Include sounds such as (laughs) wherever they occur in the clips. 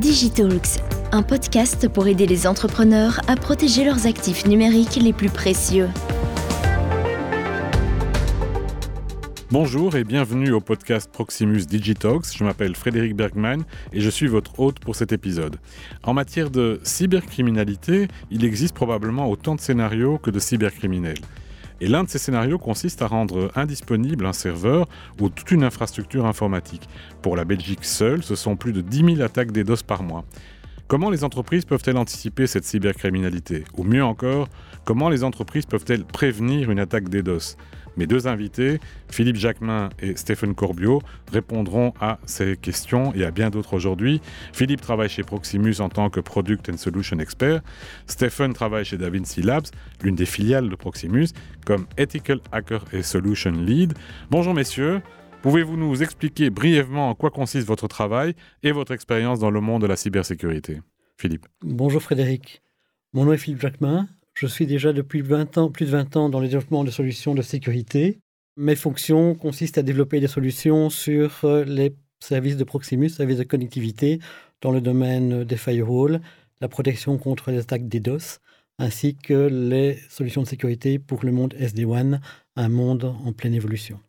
Digitalks, un podcast pour aider les entrepreneurs à protéger leurs actifs numériques les plus précieux. Bonjour et bienvenue au podcast Proximus Digitalks. Je m'appelle Frédéric Bergman et je suis votre hôte pour cet épisode. En matière de cybercriminalité, il existe probablement autant de scénarios que de cybercriminels. Et l'un de ces scénarios consiste à rendre indisponible un serveur ou toute une infrastructure informatique. Pour la Belgique seule, ce sont plus de 10 000 attaques DDoS par mois. Comment les entreprises peuvent-elles anticiper cette cybercriminalité? Ou mieux encore, comment les entreprises peuvent-elles prévenir une attaque DDoS mes deux invités, Philippe Jacquemin et Stéphane Corbiot, répondront à ces questions et à bien d'autres aujourd'hui. Philippe travaille chez Proximus en tant que Product and Solution Expert. Stéphane travaille chez DaVinci Labs, l'une des filiales de Proximus, comme Ethical Hacker et Solution Lead. Bonjour messieurs. Pouvez-vous nous expliquer brièvement en quoi consiste votre travail et votre expérience dans le monde de la cybersécurité? Philippe. Bonjour Frédéric. Mon nom est Philippe Jacquemin. Je suis déjà depuis 20 ans, plus de 20 ans dans le développement de solutions de sécurité. Mes fonctions consistent à développer des solutions sur euh, les services de Proximus, services de connectivité dans le domaine des firewalls, la protection contre les attaques DDoS, ainsi que les solutions de sécurité pour le monde SD-WAN, un monde en pleine évolution.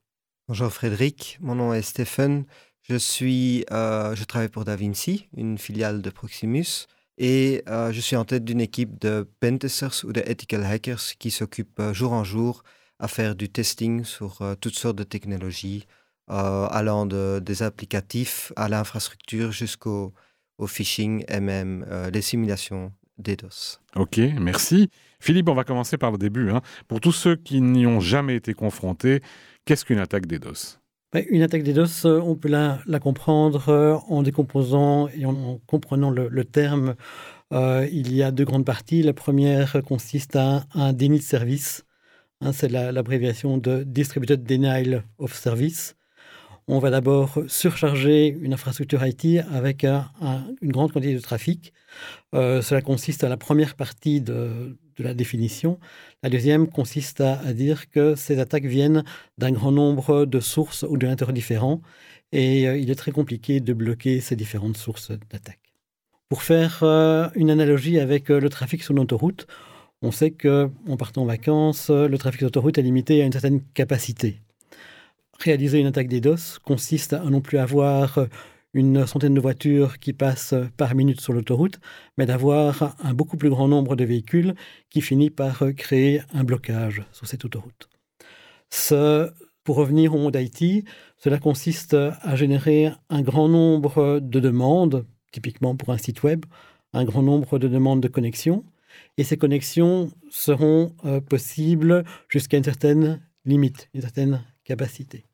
Bonjour Frédéric, mon nom est Stéphane. Je, suis, euh, je travaille pour DaVinci, une filiale de Proximus. Et euh, je suis en tête d'une équipe de pentesters ou de ethical hackers qui s'occupent euh, jour en jour à faire du testing sur euh, toutes sortes de technologies, allant de, des applicatifs à l'infrastructure jusqu'au au phishing et même les simulations DDoS. Ok, merci. Philippe, on va commencer par le début. Hein. Pour tous ceux qui n'y ont jamais été confrontés, qu'est-ce qu'une attaque DDoS une attaque DDoS, euh, on peut la, comprendre euh, en décomposant et en, comprenant le, terme. Euh, il y a deux grandes parties. La première consiste à un, déni de service. Hein, c'est l'abréviation de Distributed Denial of Service. On va d'abord surcharger une infrastructure IT avec une grande quantité de trafic. cela consiste à la première partie de, la définition. La deuxième consiste à, dire que ces attaques viennent d'un grand nombre de sources ou de différents et euh, il est très compliqué de bloquer ces différentes sources d'attaque. Pour faire euh, une analogie avec euh, le trafic sur l'autoroute, on sait qu'en partant en vacances, le trafic sur l'autoroute est limité à une certaine capacité. Réaliser une attaque DDoS consiste à non plus avoir une centaine de voitures qui passent par minute sur l'autoroute, mais d'avoir un beaucoup plus grand nombre de véhicules qui finit par créer un blocage sur cette autoroute. pour revenir au monde IT, cela consiste à générer un grand nombre de demandes, typiquement pour un site web, un grand nombre de demandes de connexion, et ces connexions seront euh, possibles jusqu'à une certaine limite, une certaine capacité.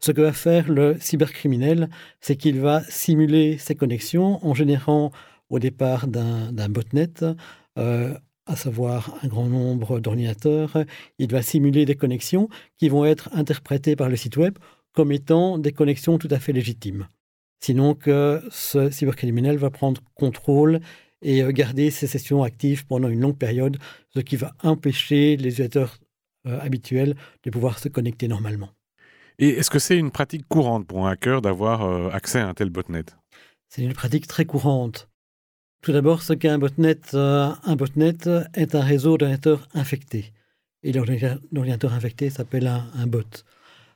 Ce que va faire le cybercriminel, c'est qu'il va simuler ces connexions en générant au départ d'un botnet, euh, à savoir un grand nombre d'ordinateurs, il va simuler des connexions qui vont être interprétées par le site web comme étant des connexions tout à fait légitimes. Sinon que ce cybercriminel va prendre contrôle et euh, garder ces sessions actives pendant une longue période, ce qui va empêcher les utilisateurs euh, habituels de pouvoir se connecter normalement. Et est-ce que c'est une pratique courante pour un hacker d'avoir euh, accès à un tel botnet? C'est une pratique très courante. Tout d'abord, ce qu'est un botnet, euh, un botnet est un réseau d'ordinateurs infectés. Et l'ordinateur infecté s'appelle un, bot.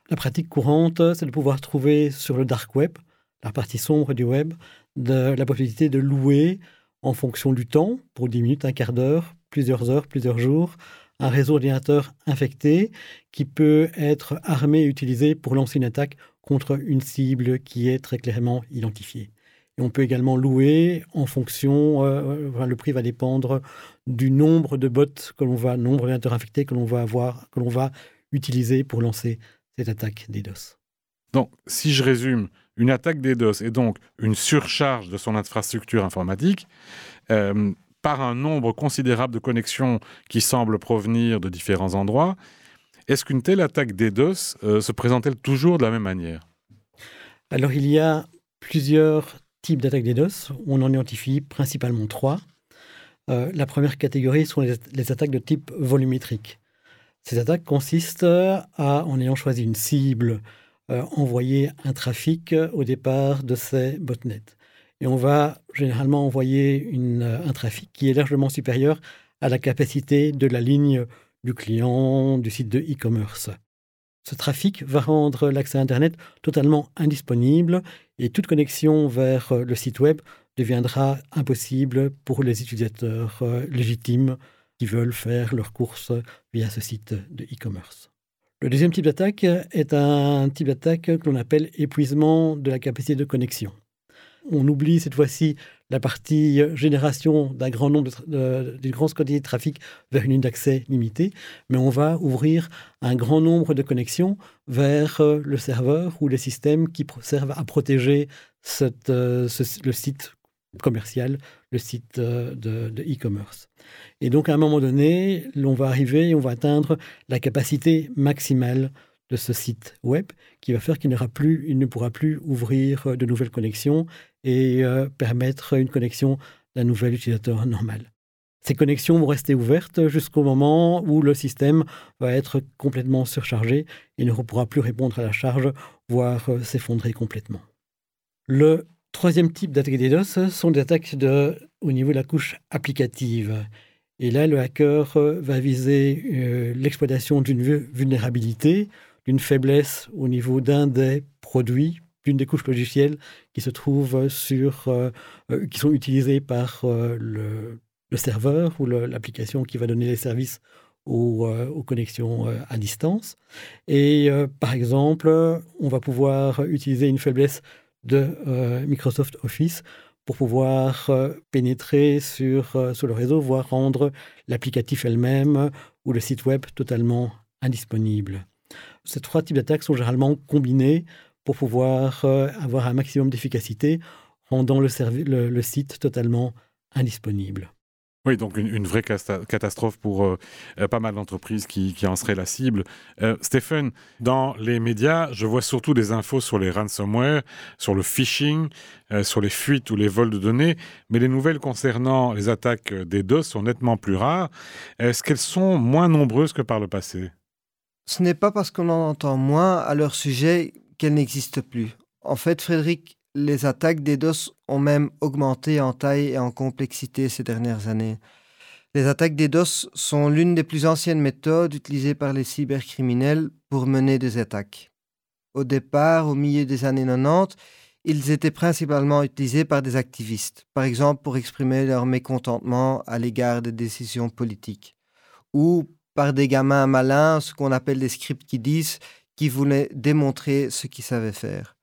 La pratique courante, c'est de pouvoir trouver sur le dark web, la partie sombre du web, la possibilité de louer en fonction du temps, pour 10 minutes, un quart d'heure, plusieurs heures, plusieurs jours, un réseau d'ordinateurs infecté qui peut être armé et utilisé pour lancer une attaque contre une cible qui est très clairement identifiée. Et on peut également louer en fonction, euh, le prix va dépendre du nombre de bots que l'on va, nombre d'ordinateurs infectés que l'on va avoir, que l'on va utiliser pour lancer cette attaque DDoS. Donc, si je résume, une attaque DDoS est donc une surcharge de son infrastructure informatique. Euh, par un nombre considérable de connexions qui semblent provenir de différents endroits. Est-ce qu'une telle attaque DDoS euh, se présente-t-elle toujours de la même manière? Alors il y a plusieurs types d'attaques DDoS. On en identifie principalement trois. Euh, la première catégorie sont les, attaques de type volumétrique. Ces attaques consistent à, en ayant choisi une cible, euh, envoyer un trafic au départ de ces botnets. Et on va généralement envoyer un trafic qui est largement supérieur à la capacité de la ligne du client du site de e-commerce. Ce trafic va rendre l'accès à Internet totalement indisponible et toute connexion vers le site web deviendra impossible pour les utilisateurs euh, légitimes qui veulent faire leurs courses via ce site de e-commerce. Le deuxième type d'attaque est un type d'attaque que l'on appelle épuisement de la capacité de connexion. On oublie cette fois-ci la partie génération d'un grand nombre d'une grande quantité de trafic vers une ligne d'accès limitée, mais on va ouvrir un grand nombre de connexions vers le serveur ou les systèmes qui servent à protéger euh, le site commercial, le site euh, de e-commerce. et donc, à un moment donné, on va arriver et on va atteindre la capacité maximale de ce site web qui va faire qu'il plus, il ne pourra plus ouvrir euh, de nouvelles connexions et euh, permettre une connexion d'un nouvel utilisateur normal. Ces connexions vont rester ouvertes jusqu'au moment où le système va être complètement surchargé et ne pourra plus répondre à la charge, voire s'effondrer complètement. Le Troisième type d'attaque DDoS sont des attaques de, au niveau de la couche applicative. Et là, le hacker euh, va viser euh, l'exploitation d'une vulnérabilité, d'une faiblesse au niveau d'un des produits, d'une des couches logicielles qui se trouvent sur, euh, qui sont utilisées par le, serveur ou l'application qui va donner les services aux, aux connexions à distance. Et par exemple, on va pouvoir utiliser une faiblesse de euh, Microsoft Office pour pouvoir euh, pénétrer sur, euh, sur le réseau, voire rendre l'applicatif elle-même ou le site web totalement indisponible. Ces trois types d'attaques sont généralement combinés pour pouvoir avoir un maximum d'efficacité, rendant le, site totalement indisponible. Oui, donc une, vraie catastrophe pour euh, euh, pas mal d'entreprises qui, en seraient la cible. Euh, Stéphane, dans les médias, je vois surtout des infos sur les ransomware, sur le phishing, sur les fuites ou les vols de données, mais les nouvelles concernant les attaques des DOS sont nettement plus rares. Est-ce qu'elles sont moins nombreuses que par le passé? Ce n'est pas parce qu'on en entend moins à leur sujet qu'elles n'existent plus. En fait, Frédéric, les attaques DDoS ont même augmenté en taille et en complexité ces dernières années. Les attaques DDoS sont l'une des plus anciennes méthodes utilisées par les cybercriminels pour mener des attaques. Au départ, au milieu des années 90, ils étaient principalement utilisés par des activistes, par exemple pour exprimer leur mécontentement à l'égard des décisions politiques, ou par des gamins malins, ce qu'on appelle des scripts qui disent, qui voulaient démontrer ce qu'ils savaient faire.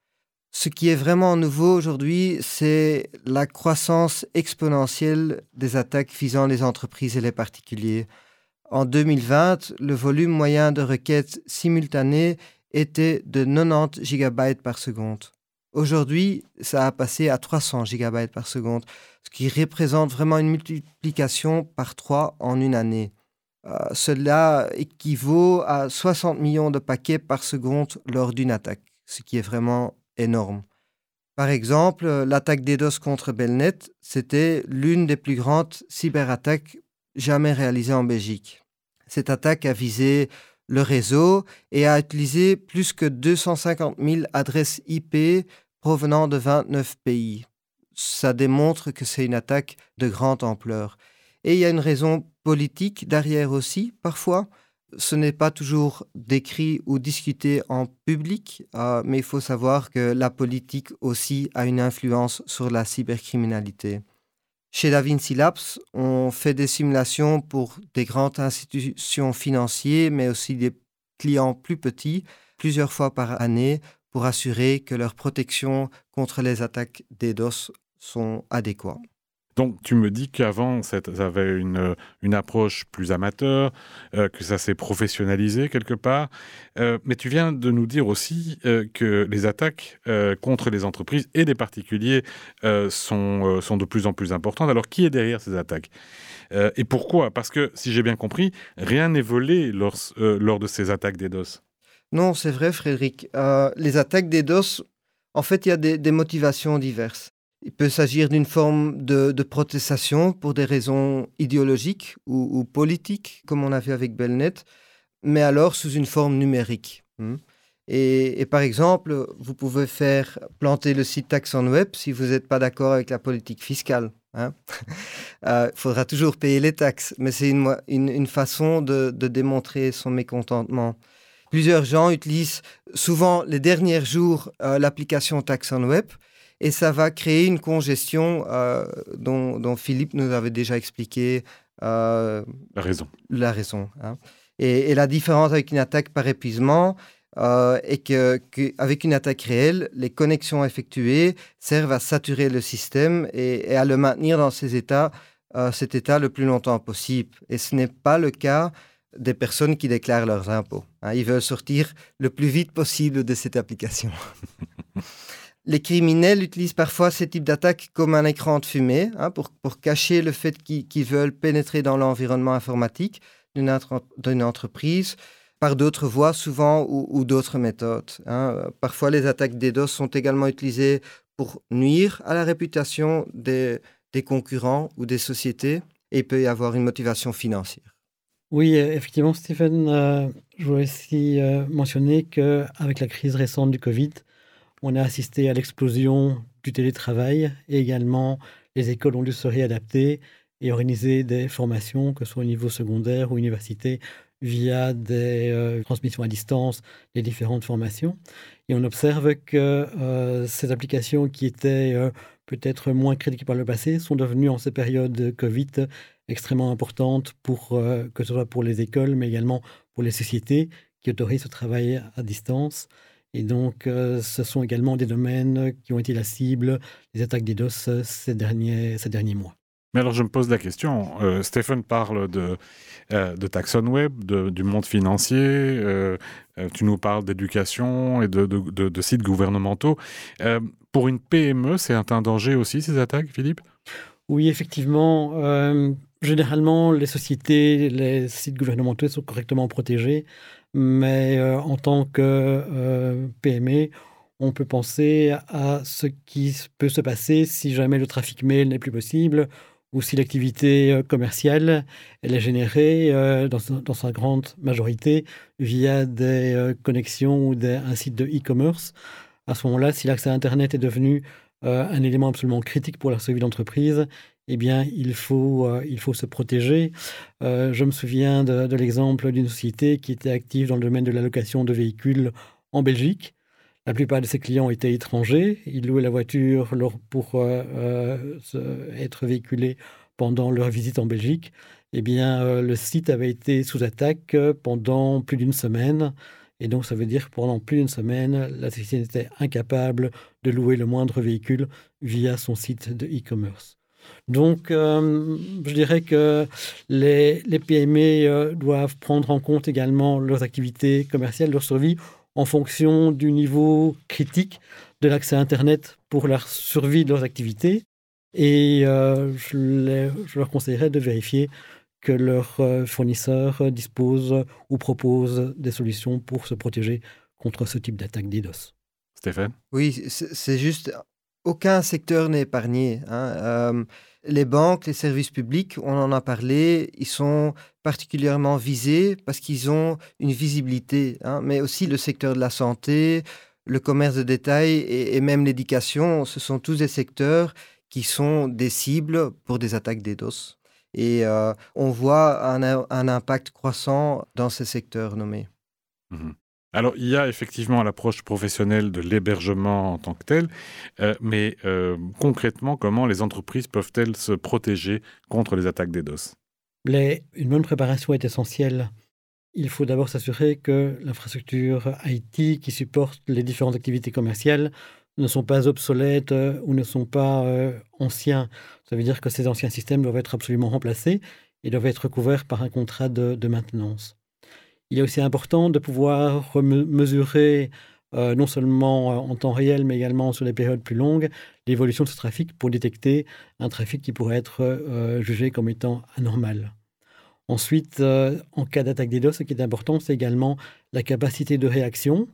Ce qui est vraiment nouveau aujourd'hui, c'est la croissance exponentielle des attaques visant les entreprises et les particuliers. En 2020, le volume moyen de requêtes simultanées était de 90 gigabytes par seconde. Aujourd'hui, ça a passé à 300 gigabytes par seconde, ce qui représente vraiment une multiplication par trois en une année. Euh, cela équivaut à 60 millions de paquets par seconde lors d'une attaque, ce qui est vraiment énorme. Par exemple, l'attaque DDoS contre Belnet, c'était l'une des plus grandes cyberattaques jamais réalisées en Belgique. Cette attaque a visé le réseau et a utilisé plus que 250 000 adresses IP provenant de 29 pays. Ça démontre que c'est une attaque de grande ampleur. Et il y a une raison politique derrière aussi, parfois ce n'est pas toujours décrit ou discuté en public, euh, mais il faut savoir que la politique aussi a une influence sur la cybercriminalité. Chez DaVinci Labs, on fait des simulations pour des grandes institutions financières, mais aussi des clients plus petits, plusieurs fois par année, pour assurer que leur protection contre les attaques DDoS sont adéquates. Donc tu me dis qu'avant, ça avait une, une, approche plus amateur, euh, que ça s'est professionnalisé quelque part, euh, mais tu viens de nous dire aussi euh, que les attaques contre les entreprises et les particuliers sont, sont de plus en plus importantes. Alors qui est derrière ces attaques? Et pourquoi? Parce que si j'ai bien compris, rien n'est volé lors, lors de ces attaques DDoS. Non, c'est vrai Frédéric. les attaques DDoS, en fait, il y a des motivations diverses. Il peut s'agir d'une forme de, protestation pour des raisons idéologiques ou, politiques, comme on a vu avec Belnet, mais alors sous une forme numérique. Hmm. Et, par exemple, vous pouvez faire planter le site Taxon Web si vous n'êtes pas d'accord avec la politique fiscale. (laughs) Il hein. euh, faudra toujours payer les taxes, mais c'est une, une, façon de, démontrer son mécontentement. Plusieurs gens utilisent souvent les derniers jours euh, l'application Taxon Web et ça va créer une congestion euh, dont, Philippe nous avait déjà expliqué. la raison. La raison. Hein. Et, et, la différence avec une attaque par épuisement, euh, et qu'avec une attaque réelle, les connexions effectuées servent à saturer le système et, à le maintenir dans ces états, euh, cet état le plus longtemps possible. Et ce n'est pas le cas des personnes qui déclarent leurs impôts. Hein. Ils veulent sortir le plus vite possible de cette application. (laughs) les criminels utilisent parfois ce type d'attaque comme un écran de fumée hein, pour, cacher le fait qu'ils veulent pénétrer dans l'environnement informatique d'une entreprise par d'autres voies souvent ou, d'autres méthodes. Hein. Parfois, les attaques DDoS sont également utilisées pour nuire à la réputation des, concurrents ou des sociétés et il peut y avoir une motivation financière. Oui, effectivement, Stephen, euh, je voudrais aussi euh, mentionner qu'avec la crise récente du Covid, on a assisté à l'explosion du télétravail et également les écoles ont dû se réadapter et organiser des formations, que ce soit au niveau secondaire ou université, via des euh, transmissions à distance, les différentes formations. Et on observe que euh, ces applications qui étaient euh, peut-être moins critiques par le passé sont devenues en ces périodes de Covid extrêmement importantes pour que ce soit pour les écoles, mais également pour les sociétés qui autorisent ce travail à distance. Et donc, ce sont également des domaines qui ont été la cible des attaques DDoS ces derniers, ces derniers mois. Mais alors je me pose la question, euh, Stéphane parle de, euh, de Taxon Web, du monde financier, euh, tu nous parles d'éducation et de, de, sites gouvernementaux. pour une PME, c'est un danger aussi ces attaques, Philippe? Oui, effectivement. généralement, les sociétés, les sites gouvernementaux sont correctement protégés, mais en tant que PME, on peut penser à ce qui peut se passer si jamais le trafic mail n'est plus possible ou si l'activité euh, commerciale est générée euh, dans, sa grande majorité via des euh, connexions ou un site de e-commerce. À ce moment-là, si l'accès à Internet est devenu un élément absolument critique pour la survie d'entreprise, eh bien, il faut, il faut se protéger. je me souviens de, l'exemple d'une société qui était active dans le domaine de la location de véhicules en Belgique la plupart de ses clients étaient étrangers. Ils louaient la voiture pour euh, euh, être véhiculés pendant leur visite en Belgique. Eh bien, euh, le site avait été sous attaque pendant plus d'une semaine. Et donc, ça veut dire que pendant plus d'une semaine, la société était incapable de louer le moindre véhicule via son site de e-commerce. Donc, je dirais que les, les PME doivent prendre en compte également leurs activités commerciales, leur survie, en fonction du niveau critique de l'accès à Internet pour la survie de leurs activités. Et euh, je, leur conseillerais de vérifier que leurs euh, fournisseurs disposent ou proposent des solutions pour se protéger contre ce type d'attaque DDoS. Stéphane? Oui, c'est juste, aucun secteur n'est épargné. Hein. Euh, les banques, les services publics, on en a parlé, ils sont particulièrement visés parce qu'ils ont une visibilité, hein, mais aussi le secteur de la santé, le commerce de détail et, même l'éducation, ce sont tous des secteurs qui sont des cibles pour des attaques DDoS. Et euh, on voit un, impact croissant dans ces secteurs nommés. Mmh alors, il y a effectivement l'approche professionnelle de l'hébergement en tant que tel, euh, mais euh, concrètement, comment les entreprises peuvent-elles se protéger contre les attaques DDoS Une bonne préparation est essentielle. Il faut d'abord s'assurer que l'infrastructure IT qui supporte les différentes activités commerciales ne sont pas obsolètes euh, ou ne sont pas anciens. Ça veut dire que ces anciens systèmes doivent être absolument remplacés et doivent être couverts par un contrat de maintenance. Il est aussi important de pouvoir mesurer euh, non seulement euh, en temps réel, mais également sur des périodes plus longues, l'évolution de ce trafic pour détecter un trafic qui pourrait être euh, jugé comme étant anormal. Ensuite, en cas d'attaque DDoS, ce qui est important, c'est également la capacité de réaction.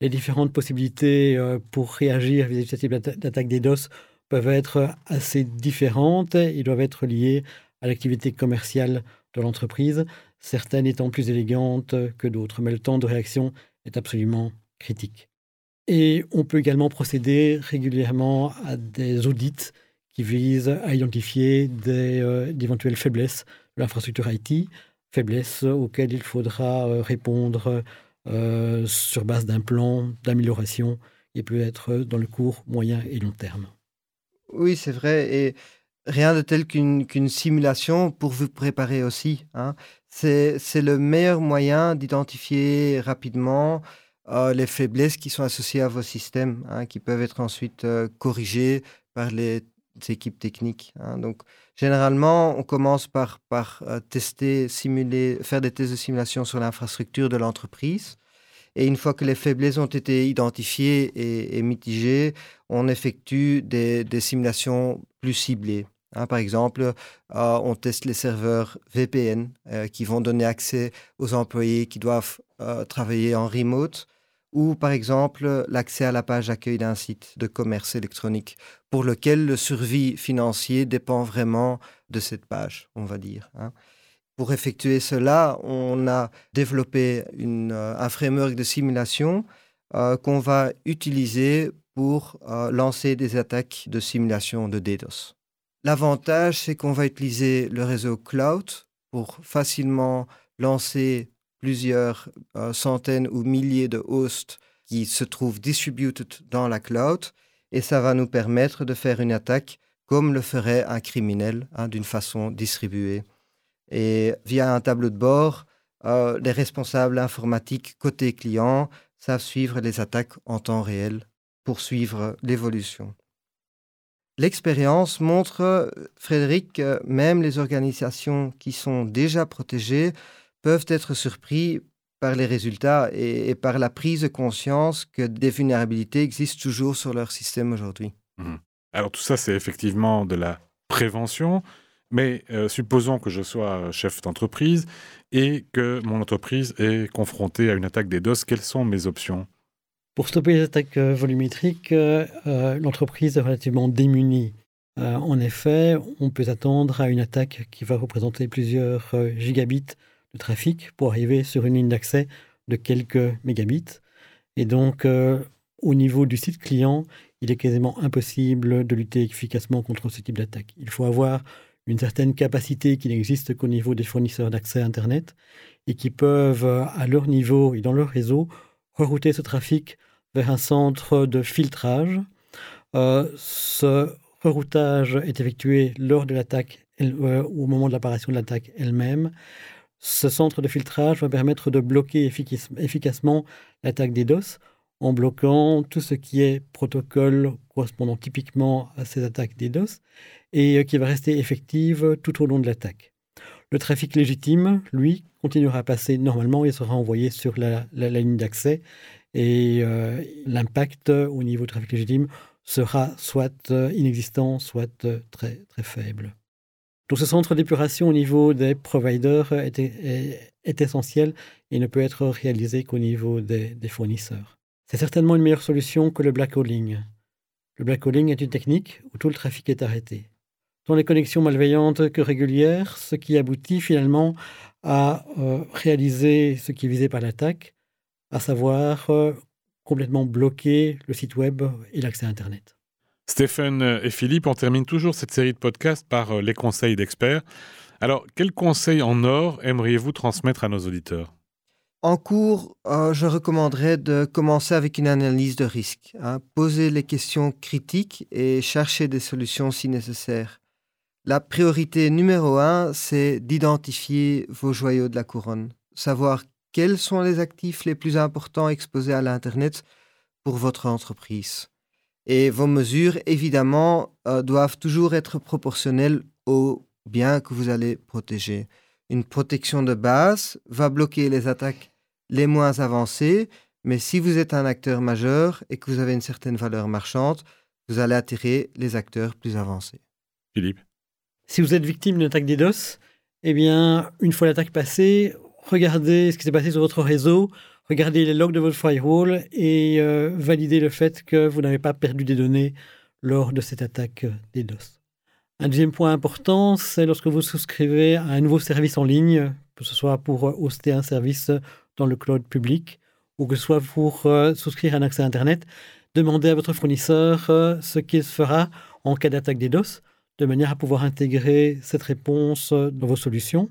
Les différentes possibilités pour réagir vis-à-vis de ce type d'attaque DDoS peuvent être assez différentes. Ils doivent être liés à l'activité commerciale de l'entreprise, certaines étant plus élégantes que d'autres. Mais le temps de réaction est absolument critiques. Et on peut également procéder régulièrement à des audits qui visent à identifier d'éventuelles faiblesses de l'infrastructure IT, faiblesses auxquelles il faudra répondre sur base d'un plan d'amélioration et peut être dans le court, moyen et long terme. Oui, c'est vrai. Rien de tel qu'une simulation pour vous préparer aussi. Hein. C'est le meilleur moyen d'identifier rapidement euh, les faiblesses qui sont associées à vos systèmes, hein, qui peuvent être ensuite euh, corrigées par les équipes techniques. Hein. Donc, généralement, on commence par, par euh, tester, simuler, faire des tests de simulation sur l'infrastructure de l'entreprise. Et une fois que les faiblesses ont été identifiées et, mitigées, on effectue des, simulations plus ciblées. Hein, par exemple, euh, on teste les serveurs VPN euh, qui vont donner accès aux employés qui doivent euh, travailler en remote ou par exemple l'accès à la page d'accueil d'un site de commerce électronique pour lequel le survie financier dépend vraiment de cette page, on va dire. Hein. Pour effectuer cela, on a développé euh, un framework de simulation qu'on va utiliser pour lancer des attaques de simulation de DDoS. L'avantage, c'est qu'on va utiliser le réseau cloud pour facilement lancer plusieurs centaines ou milliers de hosts qui se trouvent distributed dans la cloud et ça va nous permettre de faire une attaque comme le ferait un criminel hein, d'une façon distribuée. Et via un tableau de bord, euh, les responsables informatiques côté client savent suivre les attaques en temps réel pour suivre l'évolution. L'expérience montre, Frédéric, que même les organisations qui sont déjà protégées peuvent être surpris par les résultats et, par la prise de conscience que des vulnérabilités existent toujours sur leur système aujourd'hui. Mmh. Alors tout ça, c'est effectivement de la prévention, mais euh, supposons que je sois chef d'entreprise et que mon entreprise est confrontée à une attaque des DOS, quelles sont mes options? Pour stopper les attaques euh, volumétriques, euh, l'entreprise est relativement démunie. en effet, on peut attendre à une attaque qui va représenter plusieurs gigabits de trafic pour arriver sur une ligne d'accès de quelques mégabits. Et donc, au niveau du site client, il est quasiment impossible de lutter efficacement contre ce type d'attaque. Il faut avoir une certaine capacité qui n'existe qu'au niveau des fournisseurs d'accès Internet et qui peuvent, à leur niveau et dans leur réseau, rerouter ce trafic vers un centre de filtrage. Euh, ce reroutage est effectué lors de l'attaque euh, au moment de l'apparition de l'attaque elle-même. Ce centre de filtrage va permettre de bloquer efficacement l'attaque des DOS en bloquant tout ce qui est protocole correspondant typiquement à ces attaques DDoS et euh, qui va rester effective tout au long de l'attaque. Le trafic légitime, lui, continuera à passer normalement et sera envoyé sur la, ligne d'accès et euh, l'impact au niveau du trafic légitime sera soit euh, inexistant, soit très, très faible. Donc ce centre d'épuration au niveau des providers est, essentiel et ne peut être réalisé qu'au niveau des fournisseurs. C'est certainement une meilleure solution que le blackhauling. Le blackhauling est une technique où tout le trafic est arrêté. Tant les connexions malveillantes que régulières, ce qui aboutit finalement à euh, réaliser ce qui est visé par l'attaque, à savoir euh, complètement bloquer le site web et l'accès à Internet. Stéphane et Philippe, on termine toujours cette série de podcasts par euh, les conseils d'experts. Alors, quels conseils en or aimeriez-vous transmettre à nos auditeurs? En cours, euh, je recommanderais de commencer avec une analyse de risque, hein. poser les questions critiques et chercher des solutions si nécessaire. La priorité numéro un, c'est d'identifier vos joyaux de la couronne, savoir quels sont les actifs les plus importants exposés à l'Internet pour votre entreprise? Et vos mesures, évidemment, euh, doivent toujours être proportionnelles aux biens que vous allez protéger. Une protection de base va bloquer les attaques les moins avancées, mais si vous êtes un acteur majeur et que vous avez une certaine valeur marchande, vous allez attirer les acteurs plus avancés. Philippe Si vous êtes victime d'une attaque DDoS, eh bien, une fois l'attaque passée, regardez ce qui s'est passé sur votre réseau, regardez les logs de votre firewall et euh, validez le fait que vous n'avez pas perdu des données lors de cette attaque DDoS. Un deuxième point important, c'est lorsque vous souscrivez à un nouveau service en ligne, que ce soit pour hoster un service dans le cloud public ou que ce soit pour euh, souscrire un accès à Internet, demandez à votre fournisseur euh, ce qu'il fera en cas d'attaque DDoS, de manière à pouvoir intégrer cette réponse euh, dans vos solutions.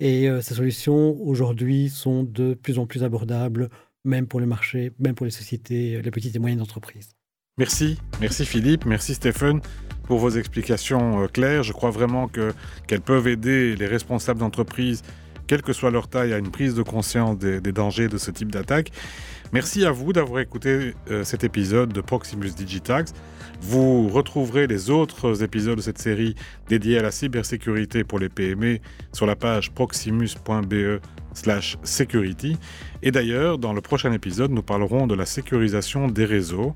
Et ces solutions, aujourd'hui, sont de plus en plus abordables, même pour le marché, même pour les sociétés, les petites et moyennes entreprises. Merci, merci Philippe, merci Stéphane pour vos explications claires. Je crois vraiment qu'elles peuvent aider les responsables d'entreprise quelle que soit leur taille, à une prise de conscience des, dangers de ce type d'attaque. Merci à vous d'avoir écouté euh, cet épisode de Proximus Digitax. Vous retrouverez les autres épisodes de cette série dédiés à la cybersécurité pour les PME sur la page proximus.be slash security. Et d'ailleurs, dans le prochain épisode, nous parlerons de la sécurisation des réseaux.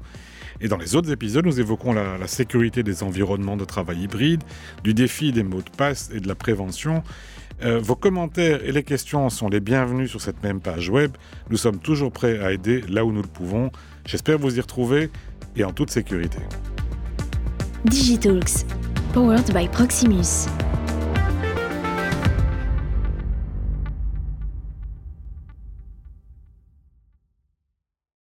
Et dans les autres épisodes, nous évoquons la, la sécurité des environnements de travail hybride, du défi des mots de passe et de la prévention. Euh, vos commentaires et les questions sont les bienvenus sur cette même page web. Nous sommes toujours prêts à aider là où nous le pouvons. J'espère vous y retrouver et en toute sécurité. Digitalks, powered by Proximus.